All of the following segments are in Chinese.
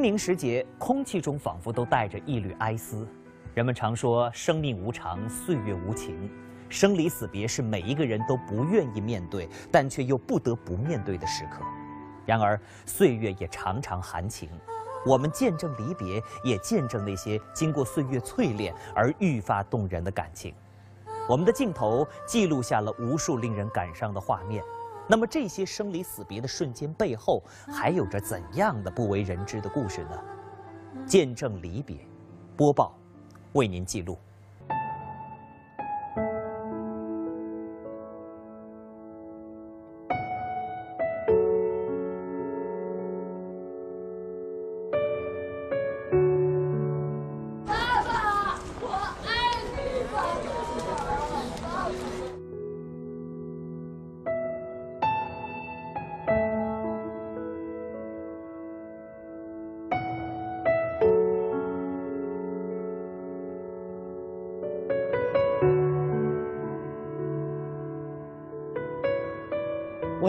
清明时节，空气中仿佛都带着一缕哀思。人们常说，生命无常，岁月无情，生离死别是每一个人都不愿意面对，但却又不得不面对的时刻。然而，岁月也常常含情。我们见证离别，也见证那些经过岁月淬炼而愈发动人的感情。我们的镜头记录下了无数令人感伤的画面。那么，这些生离死别的瞬间背后，还有着怎样的不为人知的故事呢？见证离别，播报，为您记录。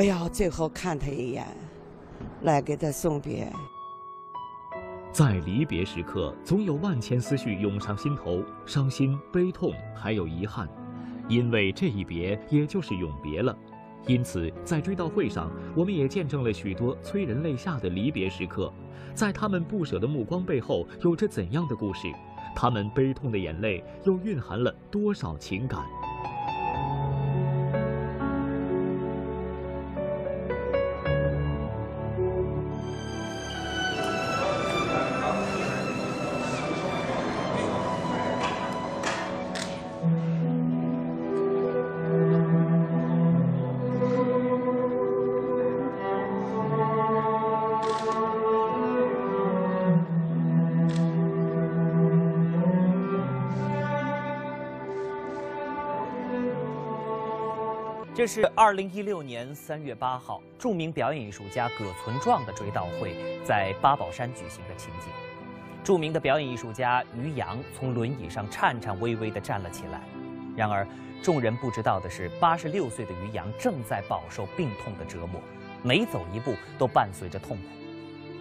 我要最后看他一眼，来给他送别。在离别时刻，总有万千思绪涌上心头，伤心、悲痛，还有遗憾，因为这一别，也就是永别了。因此，在追悼会上，我们也见证了许多催人泪下的离别时刻。在他们不舍的目光背后，有着怎样的故事？他们悲痛的眼泪，又蕴含了多少情感？这是二零一六年三月八号，著名表演艺术家葛存壮的追悼会在八宝山举行的情景。著名的表演艺术家于洋从轮椅上颤颤巍巍地站了起来。然而，众人不知道的是，八十六岁的于洋正在饱受病痛的折磨，每走一步都伴随着痛苦。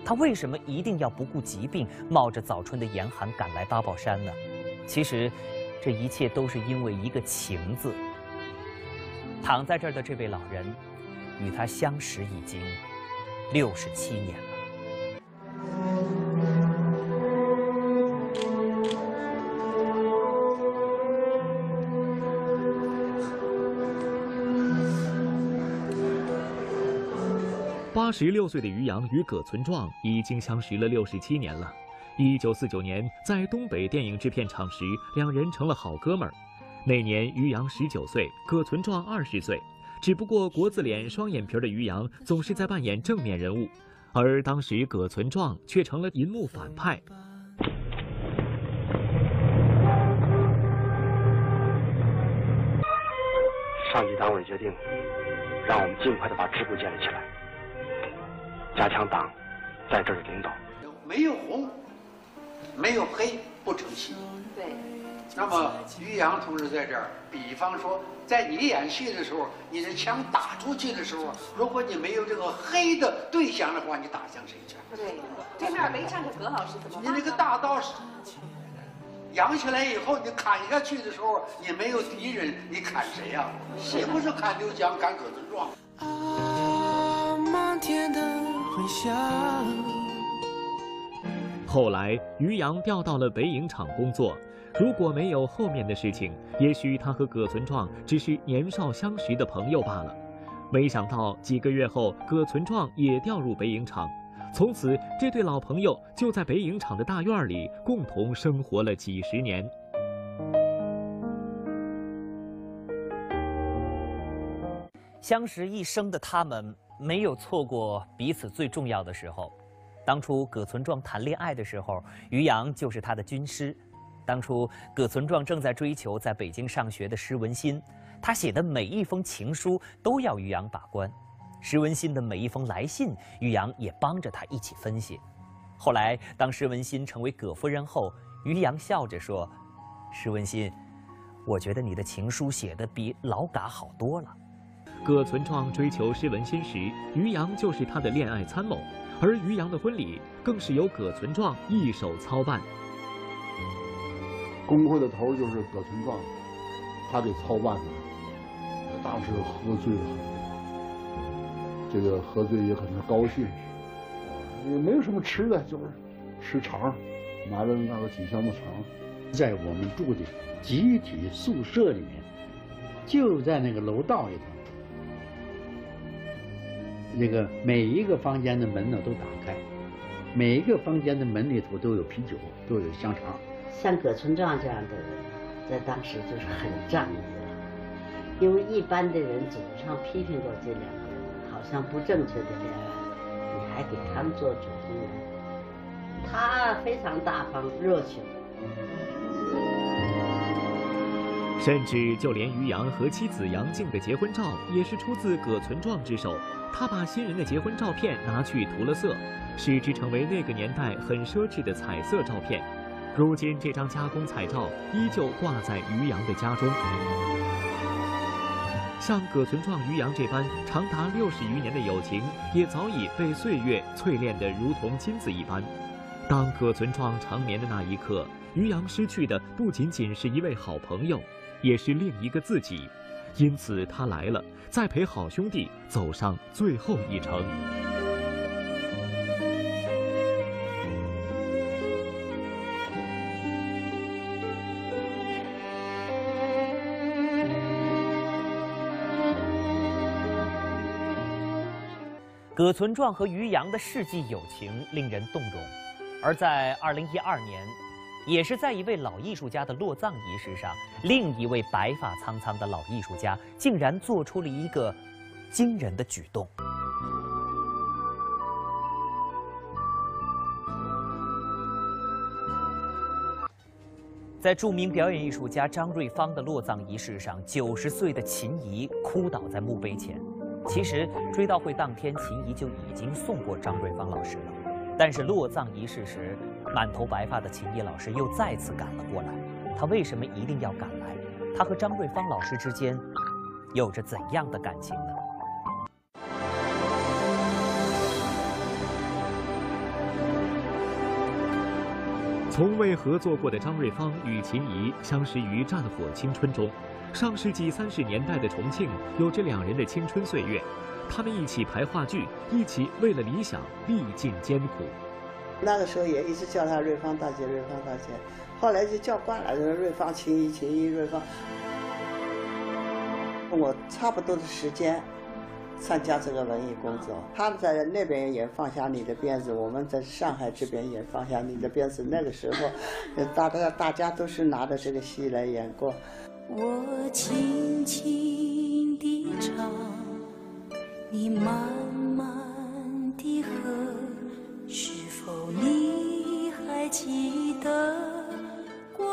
他为什么一定要不顾疾病，冒着早春的严寒赶来八宝山呢？其实，这一切都是因为一个“情”字。躺在这儿的这位老人，与他相识已经六十七年了。八十六岁的于洋与葛存壮已经相识了六十七年了。一九四九年，在东北电影制片厂时，两人成了好哥们儿。那年，于洋十九岁，葛存壮二十岁。只不过国字脸、双眼皮的于洋总是在扮演正面人物，而当时葛存壮却成了银幕反派。上级党委决定，让我们尽快的把支部建立起来，加强党在这儿的领导。没有红，没有黑，不成器。对。那么于洋同志在这儿，比方说，在你演戏的时候，你的枪打出去的时候，如果你没有这个黑的对象的话，你打向谁去？对，对面围上个葛老师怎么？你那个大刀是扬起来以后，你砍下去的时候，你没有敌人，你砍谁呀？谁不是砍刘江、砍葛存壮？啊，漫天的回响。后来，于洋调到了北影厂工作。如果没有后面的事情，也许他和葛存壮只是年少相识的朋友罢了。没想到几个月后，葛存壮也调入北影厂，从此这对老朋友就在北影厂的大院里共同生活了几十年。相识一生的他们，没有错过彼此最重要的时候。当初葛存壮谈恋爱的时候，于洋就是他的军师。当初葛存壮正在追求在北京上学的施文新，他写的每一封情书都要于洋把关。施文新的每一封来信，于洋也帮着他一起分析。后来，当施文新成为葛夫人后，于洋笑着说：“施文新，我觉得你的情书写的比老嘎好多了。”葛存壮追求施文心时，于洋就是他的恋爱参谋，而于洋的婚礼更是由葛存壮一手操办。工会的头就是葛存壮，他给操办的。当时喝醉了，这个喝醉也很高兴，也没有什么吃的，就是吃肠，买了那个几箱子肠，在我们住的集体宿舍里面，就在那个楼道里头，那个每一个房间的门呢都打开，每一个房间的门里头都有啤酒，都有香肠。像葛存壮这样的人，在当时就是很仗义了，因为一般的人祖上批评过这两个人，好像不正确的恋爱，你还给他们做主动人，他非常大方热情，甚至就连于洋和妻子杨静的结婚照也是出自葛存壮之手，他把新人的结婚照片拿去涂了色，使之成为那个年代很奢侈的彩色照片。如今这张加工彩照依旧挂在于洋的家中。像葛存壮、于洋这般长达六十余年的友情，也早已被岁月淬炼得如同金子一般。当葛存壮长眠的那一刻，于洋失去的不仅仅是一位好朋友，也是另一个自己。因此，他来了，再陪好兄弟走上最后一程。葛存壮和于洋的世纪友情令人动容，而在二零一二年，也是在一位老艺术家的落葬仪式上，另一位白发苍苍的老艺术家竟然做出了一个惊人的举动。在著名表演艺术家张瑞芳的落葬仪式上，九十岁的秦怡哭倒在墓碑前。其实追悼会当天，秦怡就已经送过张瑞芳老师了，但是落葬仪式时，满头白发的秦怡老师又再次赶了过来。他为什么一定要赶来？他和张瑞芳老师之间有着怎样的感情呢？从未合作过的张瑞芳与秦怡相识于战火青春中。上世纪三十年代的重庆有着两人的青春岁月，他们一起排话剧，一起为了理想历尽艰苦。那个时候也一直叫他瑞芳大姐，瑞芳大姐，后来就叫惯了，就是瑞芳、秦怡、秦怡、瑞芳。我差不多的时间参加这个文艺工作，他们在那边也放下你的鞭子，我们在上海这边也放下你的鞭子。那个时候，大家大家都是拿着这个戏来演过。我轻轻地唱，你慢慢地和，是否你还记得？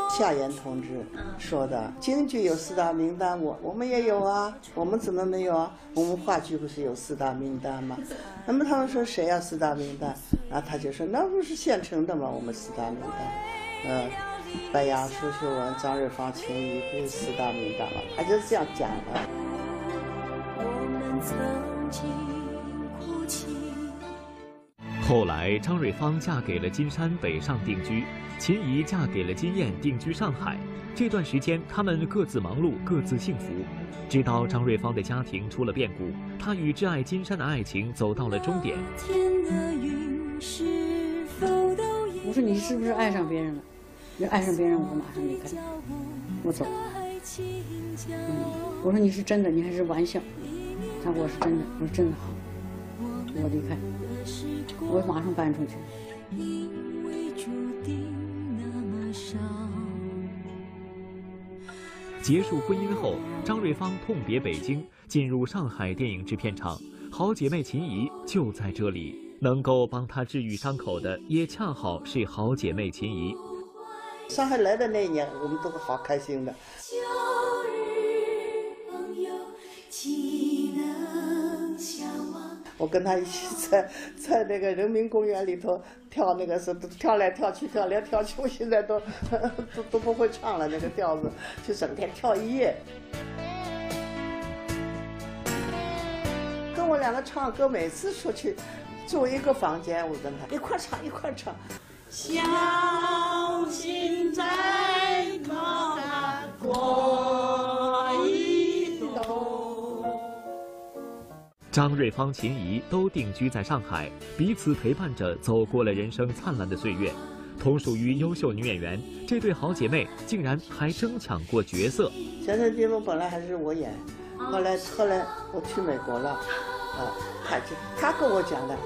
夏言同志说的，京剧有四大名旦，我我们也有啊，我们怎么没有啊？我们话剧不是有四大名旦吗？那么他们说谁呀？四大名旦？然后他就说那不是现成的吗？我们四大名旦，嗯。白杨、苏秀文、张瑞芳、秦怡不是四大名旦吗？他就是这样讲的。后来，张瑞芳嫁给了金山北上定居，秦怡嫁给了金燕定居上海。这段时间，他们各自忙碌，各自幸福。直到张瑞芳的家庭出了变故，她与挚爱金山的爱情走到了终点。我说你是不是爱上别人了？要爱上别人，我马上离开，我走。嗯，我说你是真的，你还是玩笑？他说我是真的，我说真的好，我离开，我马上搬出去。结束婚姻后，张瑞芳痛别北京，进入上海电影制片厂。好姐妹秦怡就在这里，能够帮她治愈伤口的，也恰好是好姐妹秦怡。上海来的那一年，我们都是好开心的。我跟他一起在在那个人民公园里头跳那个是跳来跳去，跳来跳去，我现在都 都都不会唱了那个调子，就整天跳一夜。跟我两个唱歌，每次出去住一个房间，我跟他一块唱一块唱。小心在那过一冬。张瑞芳、秦怡都定居在上海，彼此陪伴着走过了人生灿烂的岁月。同属于优秀女演员，这对好姐妹竟然还争抢过角色。《前程地梦》本来还是我演，后来后来我去美国了，啊，他就他跟我讲的，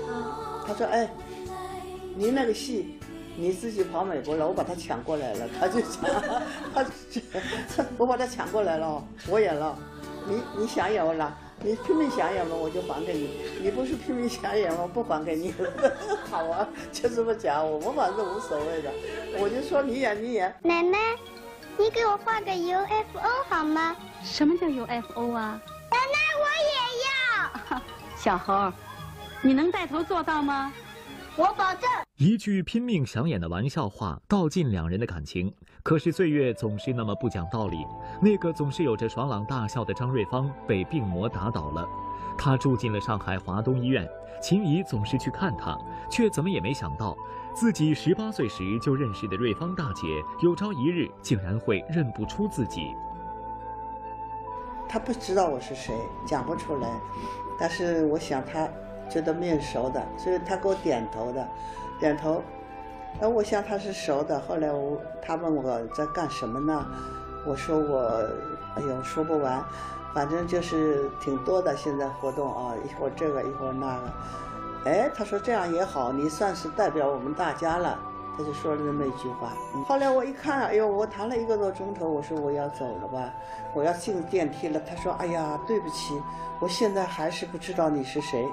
他说哎，你那个戏。你自己跑美国了，我把他抢过来了，他就讲，他，我把他抢过来了，我演了，你你想演我了，你拼命想演嘛，我就还给你，你不是拼命想演吗？不还给你了，好啊，就这么讲，我们反正无所谓的，我就说你演你演。奶奶，你给我画个 UFO 好吗？什么叫 UFO 啊？奶奶，我也要。小猴，你能带头做到吗？我保证。一句拼命想演的玩笑话，道尽两人的感情。可是岁月总是那么不讲道理。那个总是有着爽朗大笑的张瑞芳被病魔打倒了，她住进了上海华东医院。秦怡总是去看她，却怎么也没想到，自己十八岁时就认识的瑞芳大姐，有朝一日竟然会认不出自己。她不知道我是谁，讲不出来。但是我想她。觉得面熟的，所以他给我点头的，点头。哎，我想他是熟的。后来我他问我在干什么呢？我说我，哎呦说不完，反正就是挺多的。现在活动啊，一会儿这个一会儿那个。哎，他说这样也好，你算是代表我们大家了。他就说了那么一句话。后来我一看，哎呦，我谈了一个多钟头，我说我要走了吧，我要进电梯了。他说，哎呀，对不起，我现在还是不知道你是谁。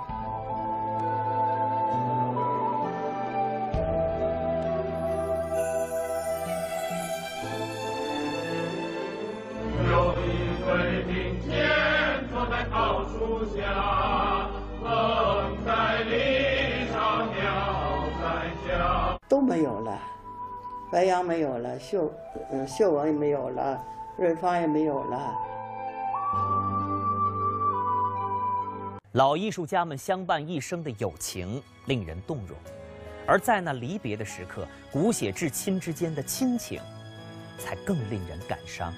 都没有了，白杨没有了，秀，嗯，秀文也没有了，瑞芳也没有了。老艺术家们相伴一生的友情令人动容，而在那离别的时刻，骨血至亲之间的亲情，才更令人感伤。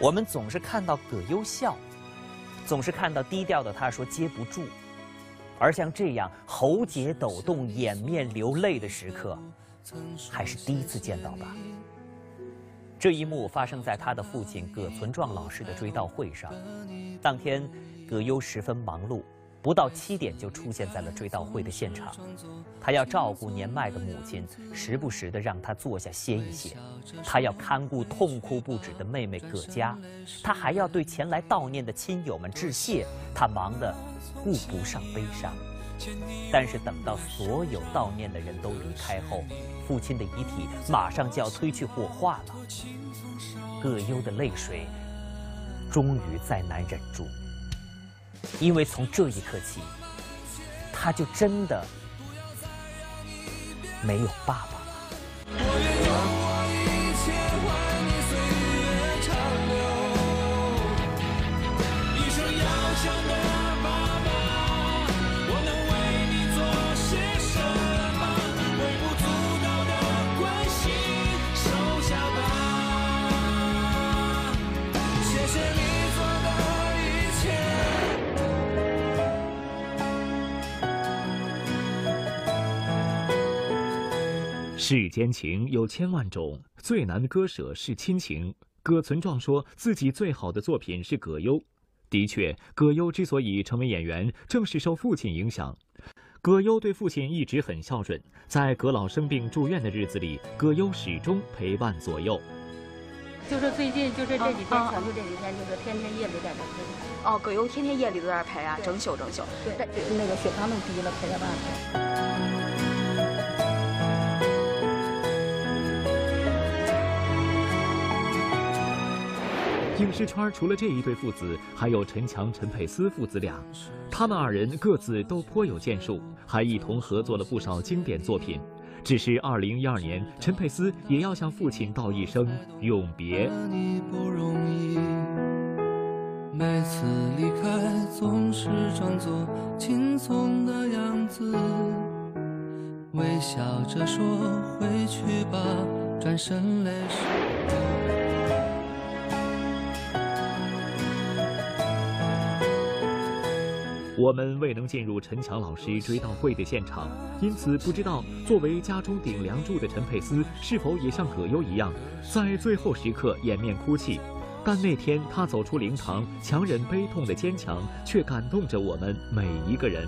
我们总是看到葛优笑，总是看到低调的他说接不住。而像这样喉结抖动、掩面流泪的时刻，还是第一次见到吧。这一幕发生在他的父亲葛存壮老师的追悼会上。当天，葛优十分忙碌。不到七点就出现在了追悼会的现场，他要照顾年迈的母亲，时不时的让她坐下歇一歇；他要看顾痛哭不止的妹妹葛佳，他还要对前来悼念的亲友们致谢。他忙得顾不上悲伤。但是等到所有悼念的人都离开后，父亲的遗体马上就要推去火化了，葛优的泪水终于再难忍住。因为从这一刻起，他就真的没有爸爸。世间情有千万种，最难割舍是亲情。葛存壮说自己最好的作品是葛优。的确，葛优之所以成为演员，正是受父亲影响。葛优对父亲一直很孝顺，在葛老生病住院的日子里，葛优始终陪伴左右。就是最近，就是这几天，全部这几天，就是天天夜里在这陪。哦，葛优天天夜里都在陪啊，整宿整宿。对，那个血糖弄低了，陪他爸。影视圈除了这一对父子，还有陈强、陈佩斯父子俩。他们二人各自都颇有建树，还一同合作了不少经典作品。只是二零一二年，陈佩斯也要向父亲道一声永别。每次离开总是装作轻松的样子，微笑着说回去吧，转身泪湿。我们未能进入陈强老师追悼会的现场，因此不知道作为家中顶梁柱的陈佩斯是否也像葛优一样，在最后时刻掩面哭泣。但那天他走出灵堂，强忍悲痛的坚强，却感动着我们每一个人。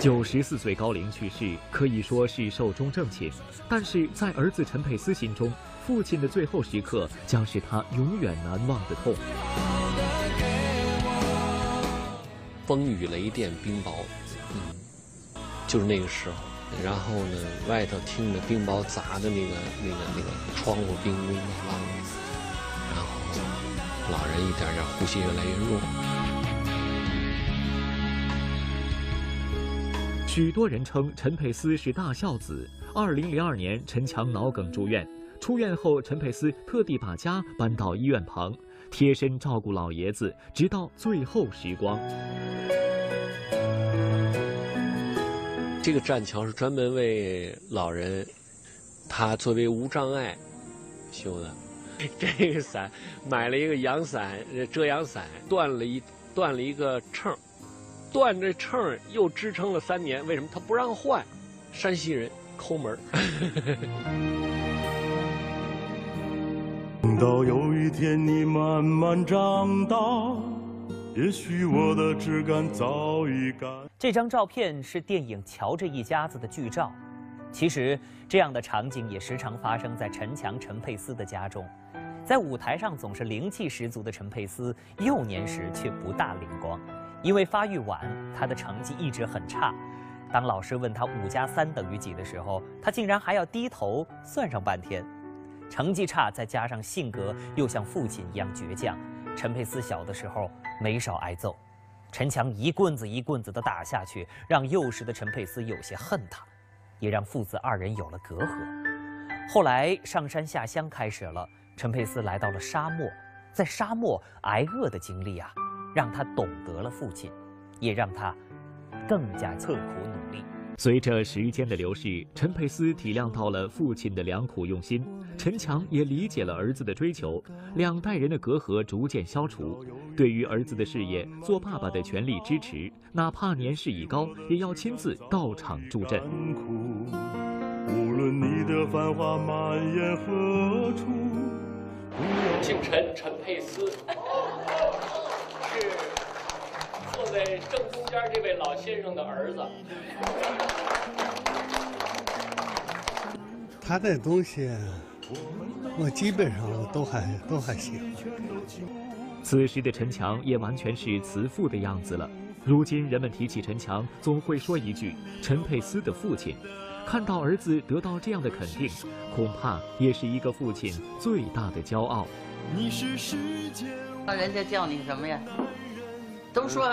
九十四岁高龄去世，可以说是寿终正寝。但是在儿子陈佩斯心中，父亲的最后时刻将是他永远难忘的痛。风雨雷电冰雹，嗯，就是那个时候。然后呢，外头听着冰雹砸的那个、那个、那个窗户叮叮当当的，然后老人一点点呼吸越来越弱。许多人称陈佩斯是大孝子。二零零二年，陈强脑梗住院，出院后，陈佩斯特地把家搬到医院旁，贴身照顾老爷子，直到最后时光。这个栈桥是专门为老人，他作为无障碍修的。这个伞买了一个阳伞，遮阳伞断了一断了一个秤。断这秤又支撑了三年，为什么他不让换？山西人抠门 等到有一天你慢慢长大，也许我的枝干早已干。这张照片是电影《瞧这一家子》的剧照。其实，这样的场景也时常发生在陈强、陈佩斯的家中。在舞台上总是灵气十足的陈佩斯，幼年时却不大灵光。因为发育晚，他的成绩一直很差。当老师问他五加三等于几的时候，他竟然还要低头算上半天。成绩差，再加上性格又像父亲一样倔强，陈佩斯小的时候没少挨揍。陈强一棍子一棍子的打下去，让幼时的陈佩斯有些恨他，也让父子二人有了隔阂。后来上山下乡开始了，陈佩斯来到了沙漠，在沙漠挨饿的经历啊。让他懂得了父亲，也让他更加刻苦努力。随着时间的流逝，陈佩斯体谅到了父亲的良苦用心，陈强也理解了儿子的追求，两代人的隔阂逐渐消除。对于儿子的事业，做爸爸的全力支持，哪怕年事已高，也要亲自到场助阵。无论你的繁华蔓延何处，姓陈，陈佩斯。是坐在正中间这位老先生的儿子。他的东西，我基本上都还都还行。此时的陈强也完全是慈父的样子了。如今人们提起陈强，总会说一句“陈佩斯的父亲”。看到儿子得到这样的肯定，恐怕也是一个父亲最大的骄傲。你是世界。那人家叫你什么呀？都说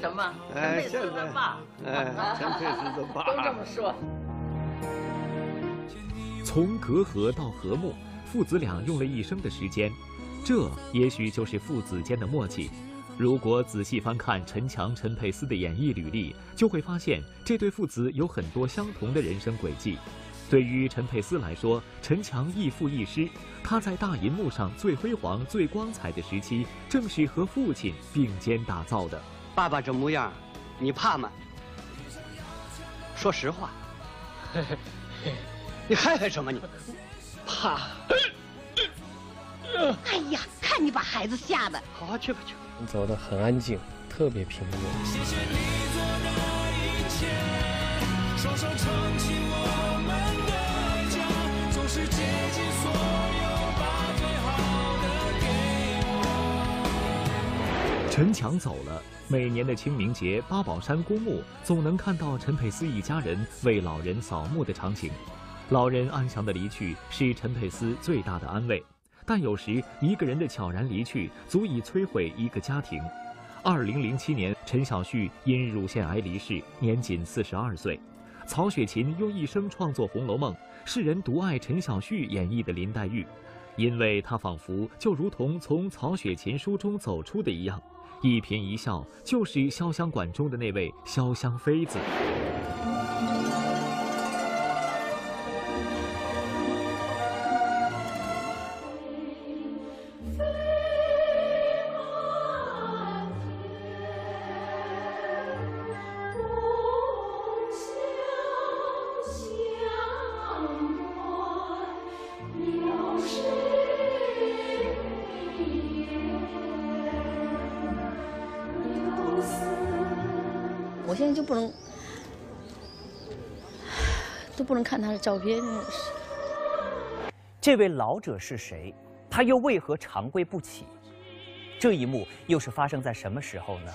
什么？陈佩斯的爸，哎，陈佩斯的爸，都这么说。从隔阂到和睦，父子俩用了一生的时间，这也许就是父子间的默契。如果仔细翻看陈强、陈佩斯的演艺履历，就会发现这对父子有很多相同的人生轨迹。对于陈佩斯来说，陈强亦父亦师。他在大银幕上最辉煌、最光彩的时期，正是和父亲并肩打造的。爸爸这模样，你怕吗？说实话，你害怕什么？你怕？哎呀，看你把孩子吓的！好好去吧，去。走的很安静，特别平静。陈强走了，每年的清明节，八宝山公墓总能看到陈佩斯一家人为老人扫墓的场景。老人安详的离去是陈佩斯最大的安慰，但有时一个人的悄然离去足以摧毁一个家庭。二零零七年，陈小旭因乳腺癌离世，年仅四十二岁。曹雪芹用一生创作《红楼梦》，世人独爱陈小旭演绎的林黛玉，因为她仿佛就如同从曹雪芹书中走出的一样，一颦一笑就是潇湘馆中的那位潇湘妃子。现在就不能，都不能看他的照片。这位老者是谁？他又为何长跪不起？这一幕又是发生在什么时候呢？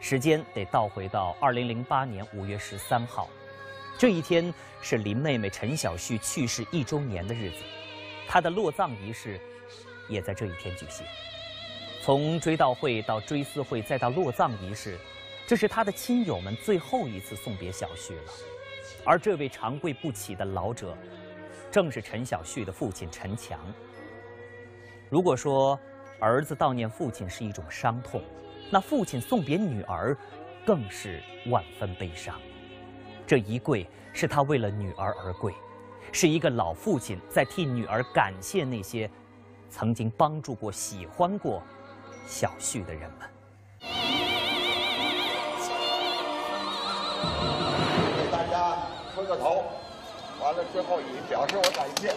时间得倒回到二零零八年五月十三号，这一天是林妹妹陈小旭去世一周年的日子，她的落葬仪式也在这一天举行。从追悼会到追思会再到落葬仪式。这是他的亲友们最后一次送别小旭了，而这位长跪不起的老者，正是陈小旭的父亲陈强。如果说儿子悼念父亲是一种伤痛，那父亲送别女儿，更是万分悲伤。这一跪是他为了女儿而跪，是一个老父亲在替女儿感谢那些曾经帮助过、喜欢过小旭的人们。给大家磕个头，完了之后以表示我感谢。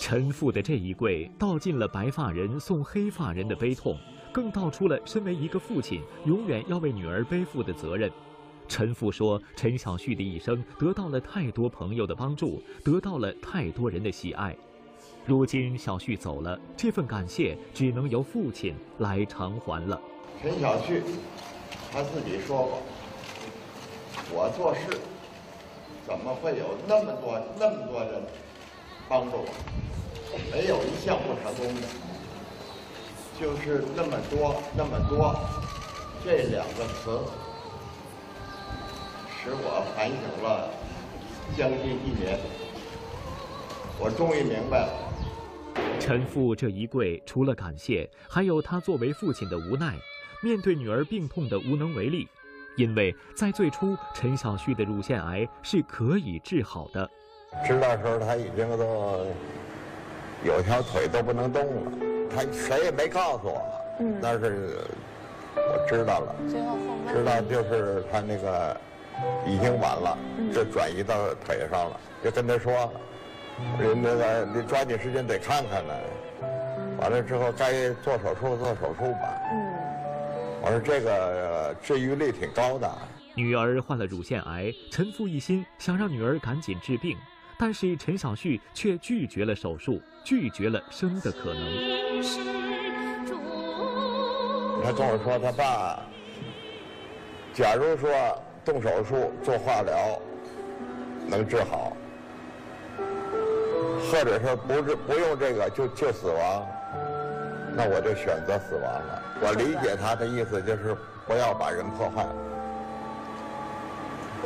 陈父的这一跪，道尽了白发人送黑发人的悲痛。更道出了身为一个父亲永远要为女儿背负的责任。陈父说：“陈小旭的一生得到了太多朋友的帮助，得到了太多人的喜爱。如今小旭走了，这份感谢只能由父亲来偿还了。”陈小旭他自己说过：“我做事怎么会有那么多那么多人帮助我？没有一项不成功的。”就是那么多那么多，这两个词使我反省了将近一年，我终于明白了。陈父这一跪，除了感谢，还有他作为父亲的无奈，面对女儿病痛的无能为力。因为在最初，陈小旭的乳腺癌是可以治好的。知道时候他已经都有条腿都不能动了。他谁也没告诉我，嗯但是我知道了，知道就是他那个已经晚了，就转移到腿上了，就跟他说，人那个你抓紧时间得看看呢，完了之后该做手术做手术吧。嗯，我说这个治愈率挺高的。女儿患了乳腺癌，陈父一心想让女儿赶紧治病。但是陈小旭却拒绝了手术，拒绝了生的可能。他跟我说，他爸，假如说动手术做化疗能治好，或者说不是不用这个就就死亡，那我就选择死亡了。我理解他的意思，就是不要把人破坏，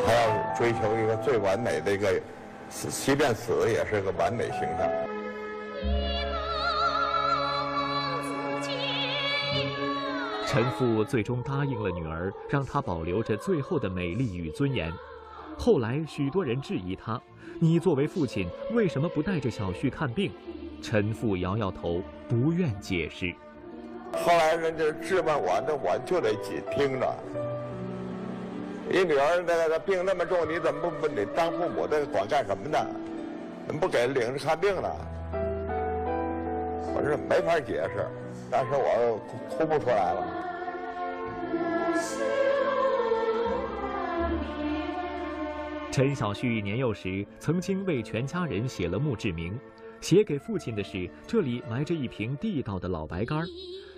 他要追求一个最完美的一个。即便死也是个完美形象。陈父最终答应了女儿，让她保留着最后的美丽与尊严。后来许多人质疑他：“你作为父亲，为什么不带着小旭看病？”陈父摇摇头，不愿解释。后来人家质问我，那我就得听着。你女儿那个病那么重，你怎么不不你当父母的管干什么呢？怎么不给领着看病呢？我这没法解释。但是我哭不出来了。陈小旭年幼时曾经为全家人写了墓志铭，写给父亲的是这里埋着一瓶地道的老白干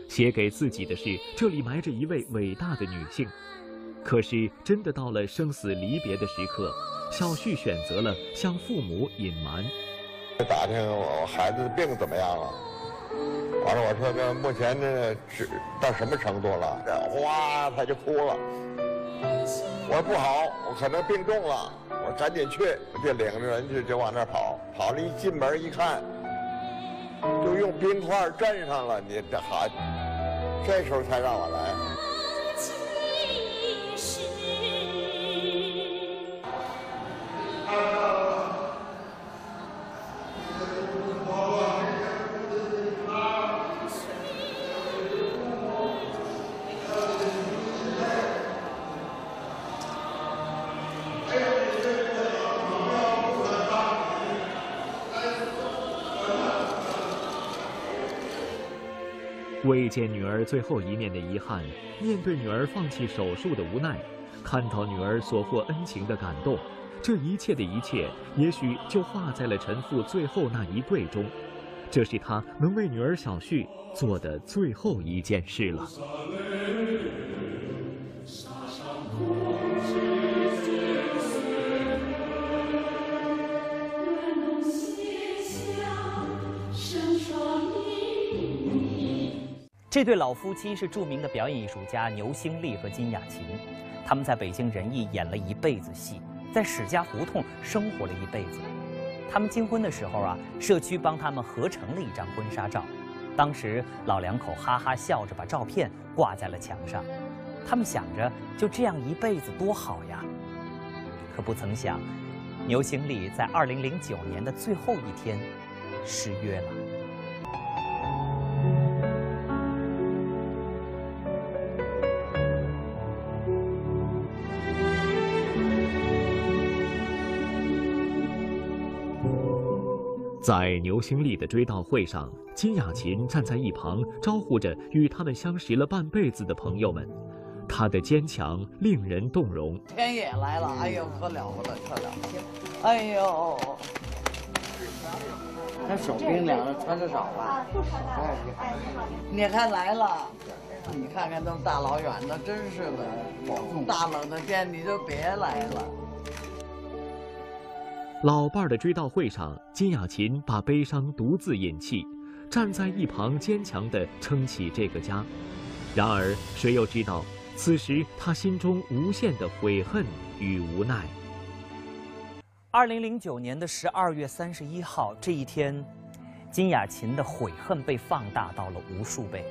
写给自己的是这里埋着一位伟大的女性。可是真的到了生死离别的时刻，小旭选择了向父母隐瞒。打听我孩子的病怎么样了？完了，我说这目前这是到什么程度了？这哗，他就哭了。我说不好，我可能病重了。我赶紧去，就领着人去，就往那儿跑。跑了一进门一看，就用冰块镇上了。你这好，这时候才让我来。未见女儿最后一面的遗憾，面对女儿放弃手术的无奈，看到女儿所获恩情的感动，这一切的一切，也许就化在了陈父最后那一跪中。这是他能为女儿小旭做的最后一件事了。这对老夫妻是著名的表演艺术家牛兴利和金雅琴，他们在北京人艺演了一辈子戏，在史家胡同生活了一辈子。他们金婚的时候啊，社区帮他们合成了一张婚纱照，当时老两口哈哈笑着把照片挂在了墙上。他们想着就这样一辈子多好呀，可不曾想，牛兴利在2009年的最后一天失约了。在牛兴利的追悼会上，金雅琴站在一旁招呼着与他们相识了半辈子的朋友们，她的坚强令人动容。天也来了，哎呦，可了不得，可了不得，哎呦，他手冰凉了，穿的少吧？你看来了，你看看那么大老远的，真是的，大冷的天你就别来了。老伴儿的追悼会上，金雅琴把悲伤独自隐弃，站在一旁坚强地撑起这个家。然而，谁又知道，此时她心中无限的悔恨与无奈。二零零九年的十二月三十一号这一天，金雅琴的悔恨被放大到了无数倍。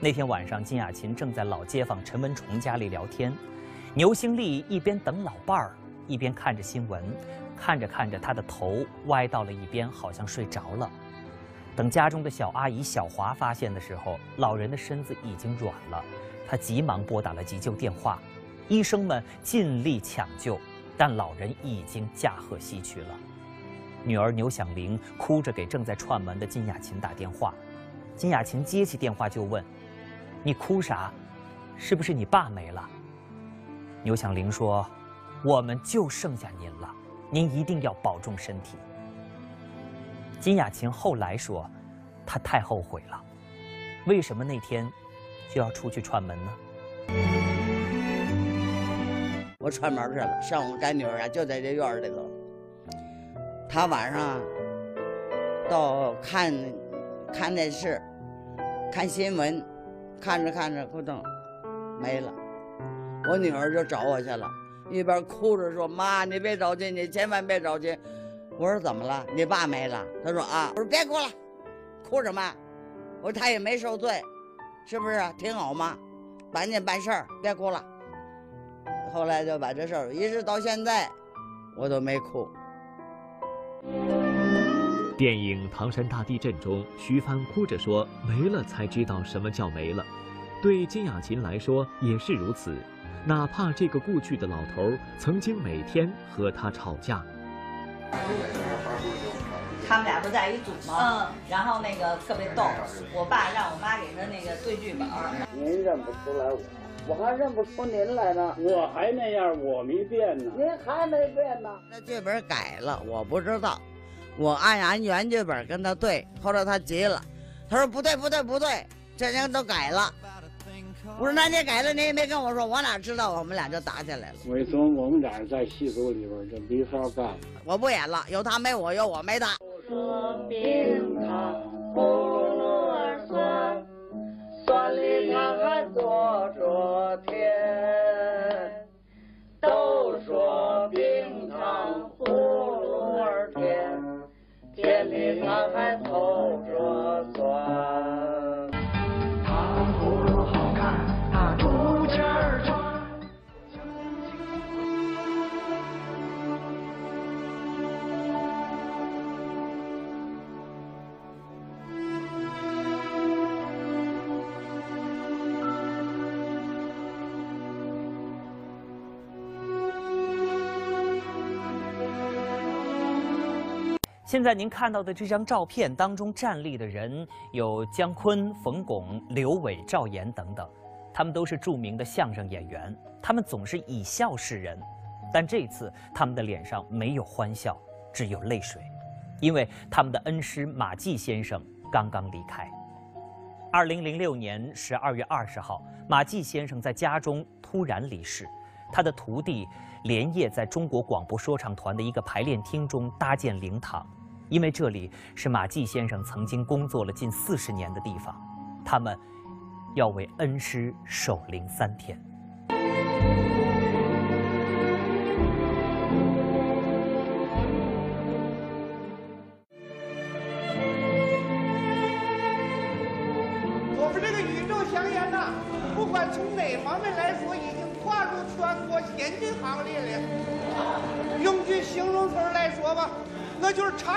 那天晚上，金雅琴正在老街坊陈文崇家里聊天，牛兴利一边等老伴儿，一边看着新闻。看着看着，他的头歪到了一边，好像睡着了。等家中的小阿姨小华发现的时候，老人的身子已经软了。她急忙拨打了急救电话，医生们尽力抢救，但老人已经驾鹤西去了。女儿牛响铃哭着给正在串门的金雅琴打电话，金雅琴接起电话就问：“你哭啥？是不是你爸没了？”牛响铃说：“我们就剩下您了。”您一定要保重身体。金雅琴后来说，她太后悔了。为什么那天就要出去串门呢？我串门去了，上午干女儿啊，就在这院里头。她晚上到看看电视，看新闻，看着看着，咕咚没了。我女儿就找我去了。一边哭着说：“妈，你别着急，你千万别着急。”我说：“怎么了？你爸没了？”他说：“啊。”我说：“别哭了，哭什么？”我说：“他也没受罪，是不是？挺好吗？赶紧办事儿，别哭了。”后来就把这事儿一直到现在，我都没哭。电影《唐山大地震》中，徐帆哭着说：“没了才知道什么叫没了。”对金雅琴来说也是如此。哪怕这个故去的老头曾经每天和他吵架，他们俩不在一组吗？嗯，然后那个特别逗，我爸让我妈给他那个对剧本。您认不出来我，我还认不出您来呢。我还那样，我没变呢。您还没变呢。那剧本改了，我不知道。我按俺原剧本跟他对，后来他急了，他说不对不对不对，这人都改了。我说那你改了，你也没跟我说，我哪知道？我们俩就打起来了。为什么我们俩在戏组里边就没法干？我不演了，有他没我，有我没他。说冰糖葫芦儿酸，酸里它还做着甜。都说冰糖葫芦儿甜，甜里它还透着酸。现在您看到的这张照片当中站立的人有姜昆、冯巩、刘伟、赵岩等等，他们都是著名的相声演员，他们总是以笑示人，但这次他们的脸上没有欢笑，只有泪水，因为他们的恩师马季先生刚刚离开。二零零六年十二月二十号，马季先生在家中突然离世，他的徒弟连夜在中国广播说唱团的一个排练厅中搭建灵堂。因为这里是马季先生曾经工作了近四十年的地方，他们要为恩师守灵三天。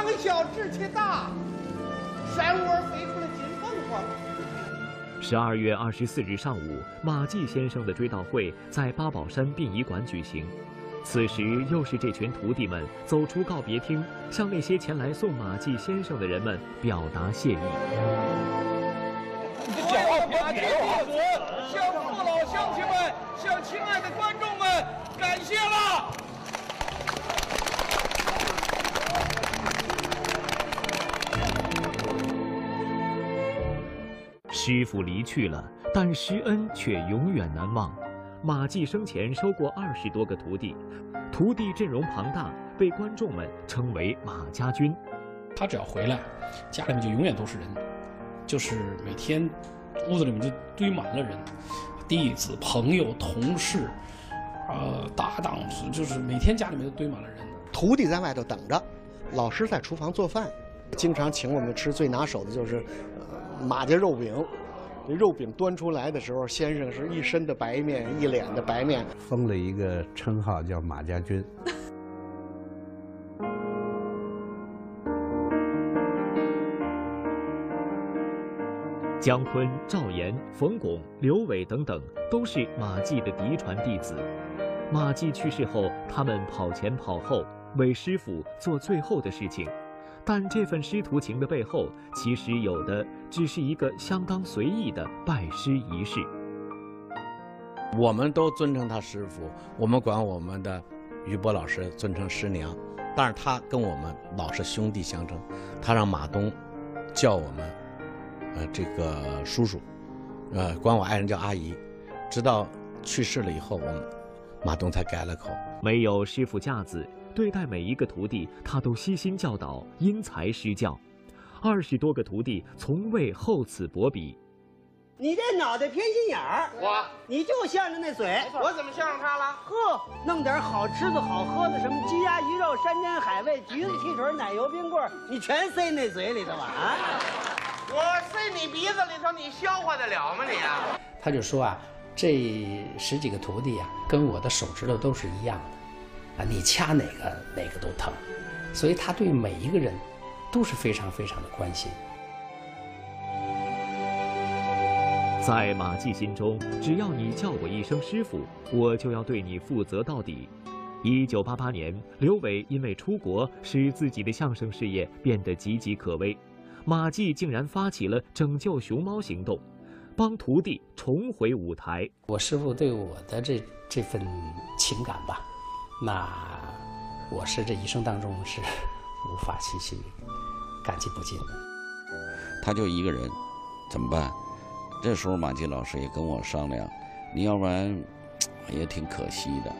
那就是长小志气大，山窝飞出了金凤凰。十二月二十四日上午，马季先生的追悼会在八宝山殡仪馆举行。此时，又是这群徒弟们走出告别厅，向那些前来送马季先生的人们表达谢意。马季弟子向父老乡亲们，向亲爱的观众们，感谢了。师傅离去了，但师恩却永远难忘。马季生前收过二十多个徒弟，徒弟阵容庞大，被观众们称为“马家军”。他只要回来，家里面就永远都是人，就是每天屋子里面就堆满了人，弟子、朋友、同事，呃，搭档，就是每天家里面都堆满了人。徒弟在外头等着，老师在厨房做饭，经常请我们吃最拿手的就是。马家肉饼，这肉饼端出来的时候，先生是一身的白面，一脸的白面，封了一个称号叫马家军。姜昆、赵岩、冯巩、刘伟等等都是马季的嫡传弟子。马季去世后，他们跑前跑后，为师傅做最后的事情。但这份师徒情的背后，其实有的只是一个相当随意的拜师仪式。我们都尊称他师傅，我们管我们的于波老师尊称师娘，但是他跟我们老是兄弟相称。他让马东叫我们，呃，这个叔叔，呃，管我爱人叫阿姨。直到去世了以后，我们马东才改了口。没有师傅架子。对待每一个徒弟，他都悉心教导，因材施教。二十多个徒弟从未厚此薄彼。你这脑袋偏心眼儿，我你就向着那嘴，我怎么向着他了？呵，弄点好吃的好喝的，什么鸡鸭鱼肉、山珍海味、橘子汽水、奶油冰棍你全塞那嘴里头了啊！我塞你鼻子里头，你消化得了吗你？啊他就说啊，这十几个徒弟啊，跟我的手指头都是一样的。啊，你掐哪个哪个都疼，所以他对每一个人都是非常非常的关心。在马季心中，只要你叫我一声师傅，我就要对你负责到底。一九八八年，刘伟因为出国，使自己的相声事业变得岌岌可危。马季竟然发起了拯救熊猫行动，帮徒弟重回舞台。我师傅对我的这这份情感吧，那我是这一生当中是无法细细感激不尽的。他就一个人，怎么办？这时候马季老师也跟我商量，你要不然也挺可惜的，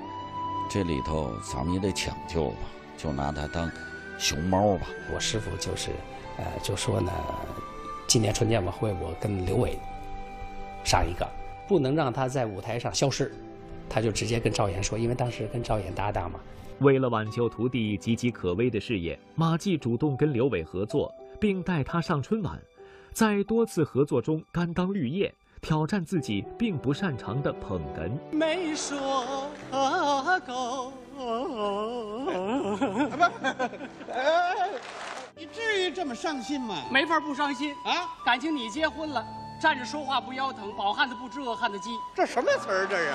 这里头咱们也得抢救吧，就拿他当熊猫吧。我师傅就是。呃，就说呢，今年春节晚会我跟刘伟上一个，不能让他在舞台上消失，他就直接跟赵岩说，因为当时跟赵岩搭档嘛。为了挽救徒弟岌岌可危的事业，马季主动跟刘伟合作，并带他上春晚，在多次合作中甘当绿叶，挑战自己并不擅长的捧哏。没说够。你至于这么伤心吗？没法不伤心啊！感情你结婚了，站着说话不腰疼，饱汉子不知饿汉子饥。这什么词儿？这是。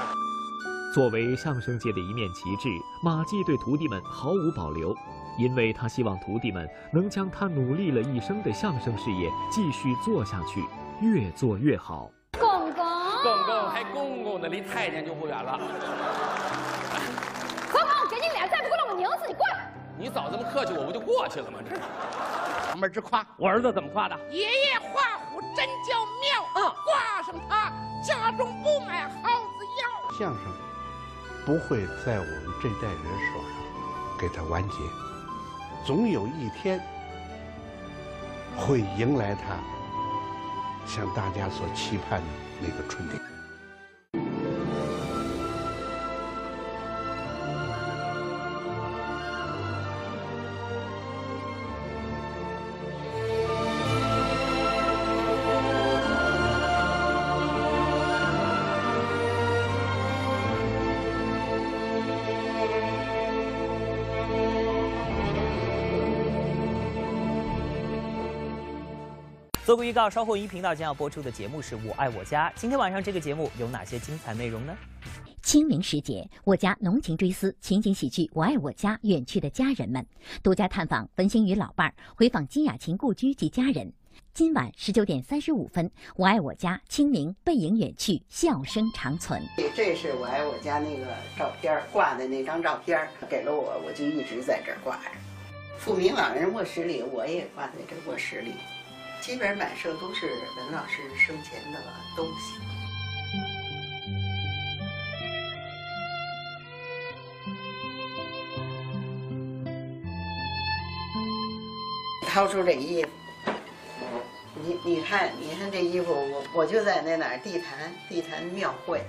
作为相声界的一面旗帜，马季对徒弟们毫无保留，因为他希望徒弟们能将他努力了一生的相声事业继续做下去，越做越好。公公，公公还公公呢，离太监就不远了。公公，给你脸，再不给我弄拧死你，过来。你早这么客气，我不就过去了吗？这，旁边直夸我儿子怎么夸的？爷爷画虎真叫妙，啊，挂上他，家中不买耗子药。相声不会在我们这代人手上给他完结，总有一天会迎来他向大家所期盼的那个春天。预告，稍后一频道将要播出的节目是我爱我家。今天晚上这个节目有哪些精彩内容呢？清明时节，我家浓情追思情景喜剧《我爱我家》，远去的家人们独家探访文星宇老伴儿，回访金雅琴故居及家人。今晚十九点三十五分，《我爱我家》清明背影远去，笑声长存。这是我爱我家那个照片挂的那张照片，给了我，我就一直在这儿挂着。富民老人卧室里，我也挂在这卧室里。基本摆设都是文老师生前的东西。掏出这衣服，你你看，你看这衣服，我我就在那哪儿地坛地坛庙会，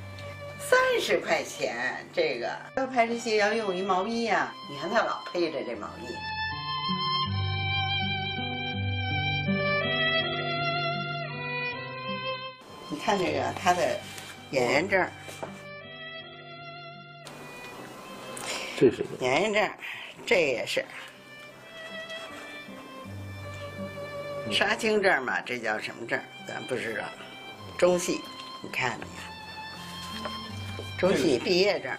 三十块钱这个要拍这戏要用一毛衣呀，你看他老配着这毛衣。看这个他的演员证，这是演员证，这也是杀青证嘛？这叫什么证？咱不知道。中戏，你看，中戏毕业证。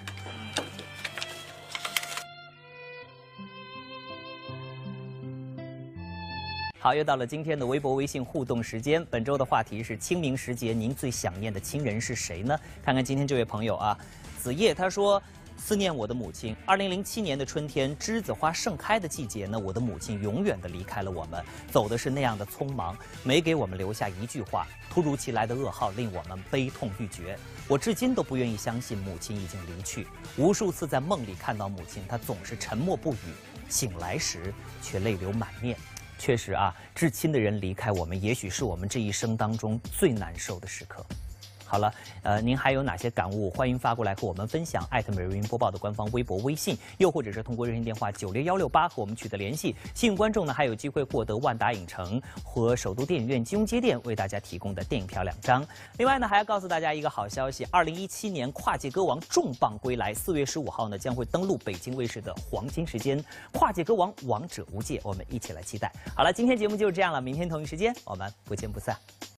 好，又到了今天的微博、微信互动时间。本周的话题是清明时节，您最想念的亲人是谁呢？看看今天这位朋友啊，子夜他说，思念我的母亲。二零零七年的春天，栀子花盛开的季节呢，我的母亲永远的离开了我们，走的是那样的匆忙，没给我们留下一句话。突如其来的噩耗令我们悲痛欲绝，我至今都不愿意相信母亲已经离去。无数次在梦里看到母亲，她总是沉默不语，醒来时却泪流满面。确实啊，至亲的人离开我们，也许是我们这一生当中最难受的时刻。好了，呃，您还有哪些感悟？欢迎发过来和我们分享。艾特每日云播报的官方微博、微信，又或者是通过热线电话九六幺六八和我们取得联系。幸运观众呢，还有机会获得万达影城和首都电影院金融街店为大家提供的电影票两张。另外呢，还要告诉大家一个好消息：二零一七年跨界歌王重磅归来，四月十五号呢将会登陆北京卫视的黄金时间。跨界歌王王者无界，我们一起来期待。好了，今天节目就是这样了，明天同一时间我们不见不散。